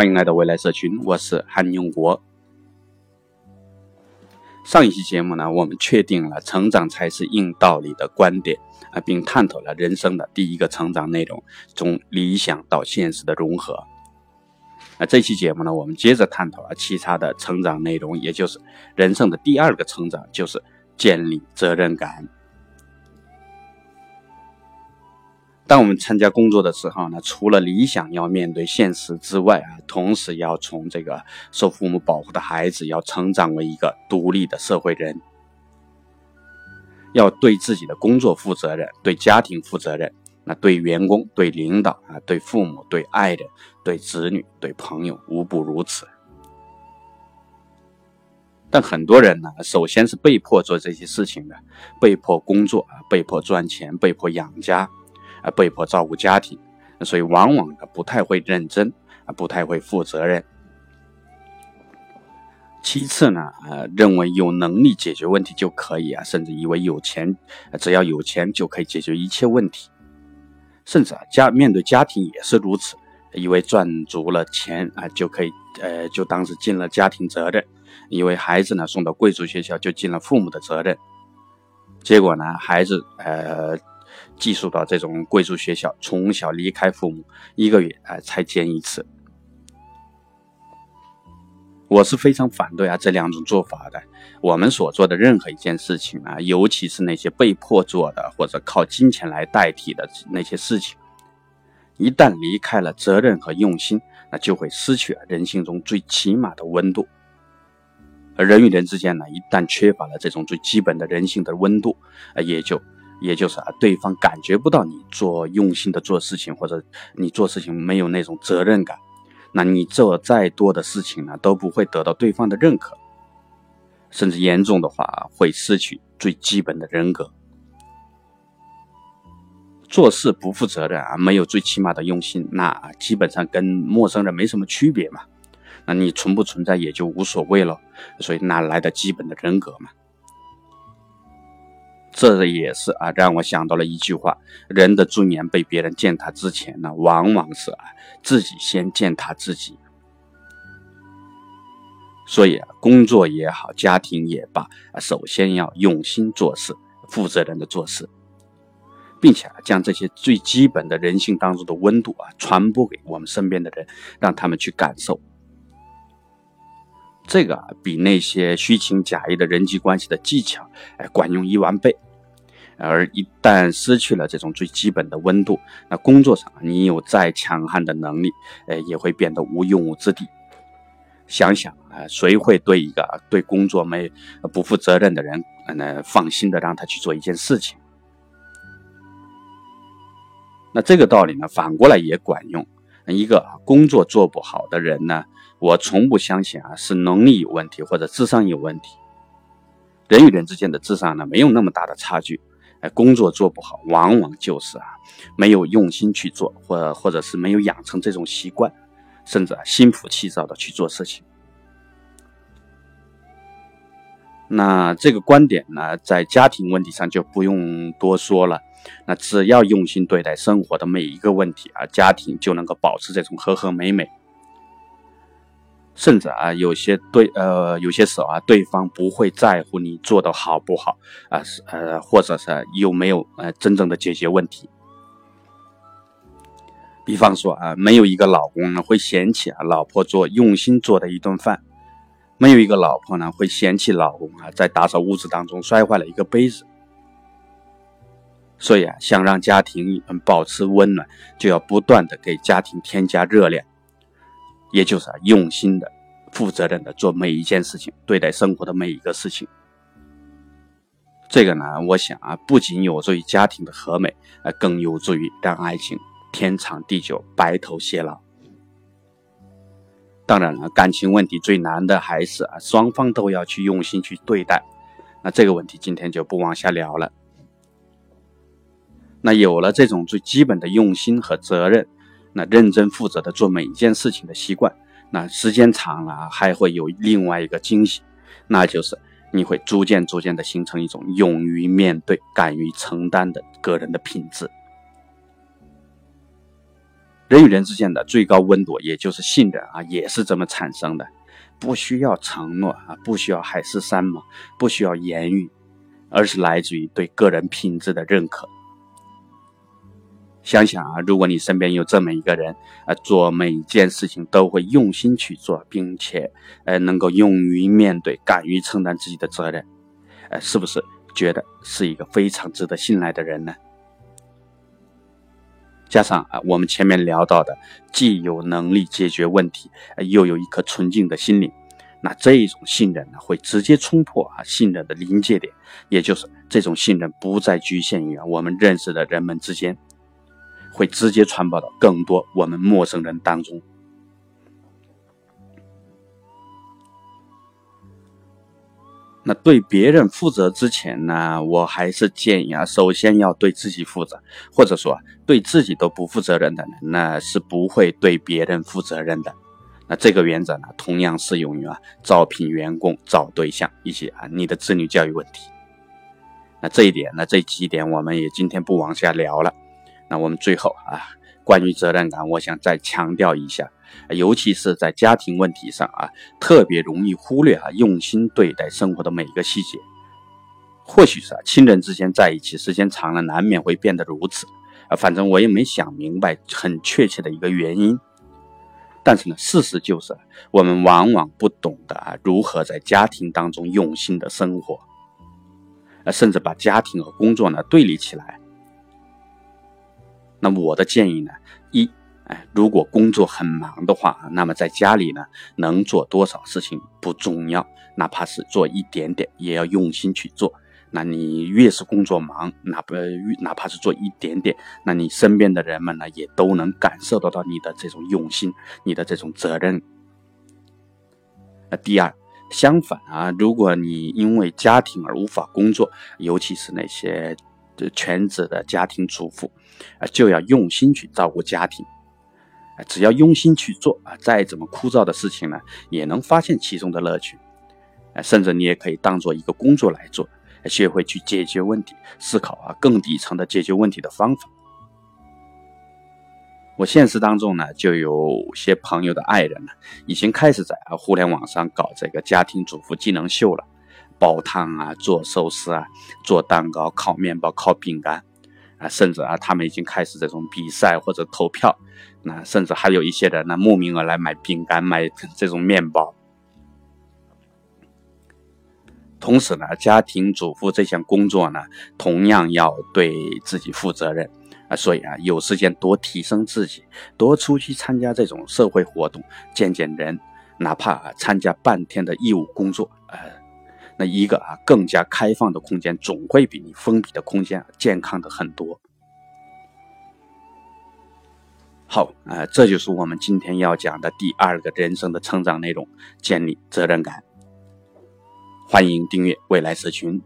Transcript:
欢迎来到未来社群，我是韩永国。上一期节目呢，我们确定了成长才是硬道理的观点啊，并探讨了人生的第一个成长内容，从理想到现实的融合。那这期节目呢，我们接着探讨了其他的成长内容，也就是人生的第二个成长，就是建立责任感。当我们参加工作的时候呢，除了理想要面对现实之外啊，同时要从这个受父母保护的孩子，要成长为一个独立的社会人，要对自己的工作负责任，对家庭负责任，那对员工、对领导啊，对父母、对爱人、对子女、对朋友，无不如此。但很多人呢，首先是被迫做这些事情的，被迫工作啊，被迫赚钱，被迫养家。啊，被迫照顾家庭，所以往往呢不太会认真，啊不太会负责任。其次呢，呃认为有能力解决问题就可以啊，甚至以为有钱，只要有钱就可以解决一切问题，甚至啊家面对家庭也是如此，以为赚足了钱啊就可以，呃就当是尽了家庭责任，以为孩子呢送到贵族学校就尽了父母的责任，结果呢孩子呃。寄宿到这种贵族学校，从小离开父母一个月，哎，才见一次。我是非常反对啊这两种做法的。我们所做的任何一件事情啊，尤其是那些被迫做的或者靠金钱来代替的那些事情，一旦离开了责任和用心，那就会失去人性中最起码的温度。而人与人之间呢，一旦缺乏了这种最基本的人性的温度，啊，也就。也就是啊，对方感觉不到你做用心的做事情，或者你做事情没有那种责任感，那你做再多的事情呢，都不会得到对方的认可，甚至严重的话会失去最基本的人格。做事不负责任啊，没有最起码的用心，那基本上跟陌生人没什么区别嘛。那你存不存在也就无所谓了，所以哪来的基本的人格嘛？这也是啊，让我想到了一句话：人的尊严被别人践踏之前呢，往往是啊自己先践踏自己。所以啊，工作也好，家庭也罢，首先要用心做事，负责任的做事，并且啊，将这些最基本的人性当中的温度啊，传播给我们身边的人，让他们去感受。这个啊，比那些虚情假意的人际关系的技巧，哎，管用一万倍。而一旦失去了这种最基本的温度，那工作上你有再强悍的能力，呃，也会变得无用武之地。想想啊，谁会对一个对工作没不负责任的人，那放心的让他去做一件事情？那这个道理呢，反过来也管用。一个工作做不好的人呢？我从不相信啊，是能力有问题或者智商有问题。人与人之间的智商呢，没有那么大的差距。哎，工作做不好，往往就是啊，没有用心去做，或或者是没有养成这种习惯，甚至，心浮气躁的去做事情。那这个观点呢，在家庭问题上就不用多说了。那只要用心对待生活的每一个问题啊，家庭就能够保持这种和和美美。甚至啊，有些对呃，有些时候啊，对方不会在乎你做的好不好啊，是呃，或者是有没有呃真正的解决问题。比方说啊，没有一个老公呢会嫌弃啊老婆做用心做的一顿饭，没有一个老婆呢会嫌弃老公啊在打扫屋子当中摔坏了一个杯子。所以啊，想让家庭保持温暖，就要不断的给家庭添加热量。也就是啊，用心的、负责任的做每一件事情，对待生活的每一个事情。这个呢，我想啊，不仅有助于家庭的和美，啊，更有助于让爱情天长地久、白头偕老。当然了，感情问题最难的还是啊，双方都要去用心去对待。那这个问题今天就不往下聊了。那有了这种最基本的用心和责任。那认真负责的做每一件事情的习惯，那时间长了还会有另外一个惊喜，那就是你会逐渐逐渐的形成一种勇于面对、敢于承担的个人的品质。人与人之间的最高温度，也就是信任啊，也是这么产生的。不需要承诺啊，不需要海誓山盟，不需要言语，而是来自于对个人品质的认可。想想啊，如果你身边有这么一个人啊，做每一件事情都会用心去做，并且呃能够勇于面对、敢于承担自己的责任，呃，是不是觉得是一个非常值得信赖的人呢？加上啊，我们前面聊到的，既有能力解决问题，又有一颗纯净的心灵，那这种信任呢，会直接冲破啊信任的临界点，也就是这种信任不再局限于我们认识的人们之间，会直接传播到更多我们陌生人当中。那对别人负责之前呢，我还是建议啊，首先要对自己负责，或者说对自己都不负责任的人，那是不会对别人负责任的。那这个原则呢，同样适用于啊招聘员工、找对象以及啊你的子女教育问题。那这一点，那这几点我们也今天不往下聊了。那我们最后啊。关于责任感，我想再强调一下，尤其是在家庭问题上啊，特别容易忽略啊，用心对待生活的每一个细节。或许是啊，亲人之间在一起时间长了，难免会变得如此啊。反正我也没想明白很确切的一个原因。但是呢，事实就是，我们往往不懂得啊，如何在家庭当中用心的生活，啊，甚至把家庭和工作呢对立起来。那我的建议呢，一，哎，如果工作很忙的话，那么在家里呢，能做多少事情不重要，哪怕是做一点点，也要用心去做。那你越是工作忙，哪怕哪怕是做一点点，那你身边的人们呢，也都能感受得到你的这种用心，你的这种责任。那第二，相反啊，如果你因为家庭而无法工作，尤其是那些。全职的家庭主妇啊，就要用心去照顾家庭啊。只要用心去做啊，再怎么枯燥的事情呢，也能发现其中的乐趣啊。甚至你也可以当做一个工作来做，学会去解决问题，思考啊更底层的解决问题的方法。我现实当中呢，就有些朋友的爱人呢，已经开始在啊互联网上搞这个家庭主妇技能秀了。煲汤啊，做寿司啊，做蛋糕、烤面包、烤饼干啊，甚至啊，他们已经开始这种比赛或者投票。那甚至还有一些人呢，慕名而来买饼干、买这种面包。同时呢，家庭主妇这项工作呢，同样要对自己负责任啊。所以啊，有时间多提升自己，多出去参加这种社会活动，见见人，哪怕参加半天的义务工作。那一个啊，更加开放的空间，总会比你封闭的空间健康的很多。好啊，这就是我们今天要讲的第二个人生的成长内容：建立责任感。欢迎订阅未来社群。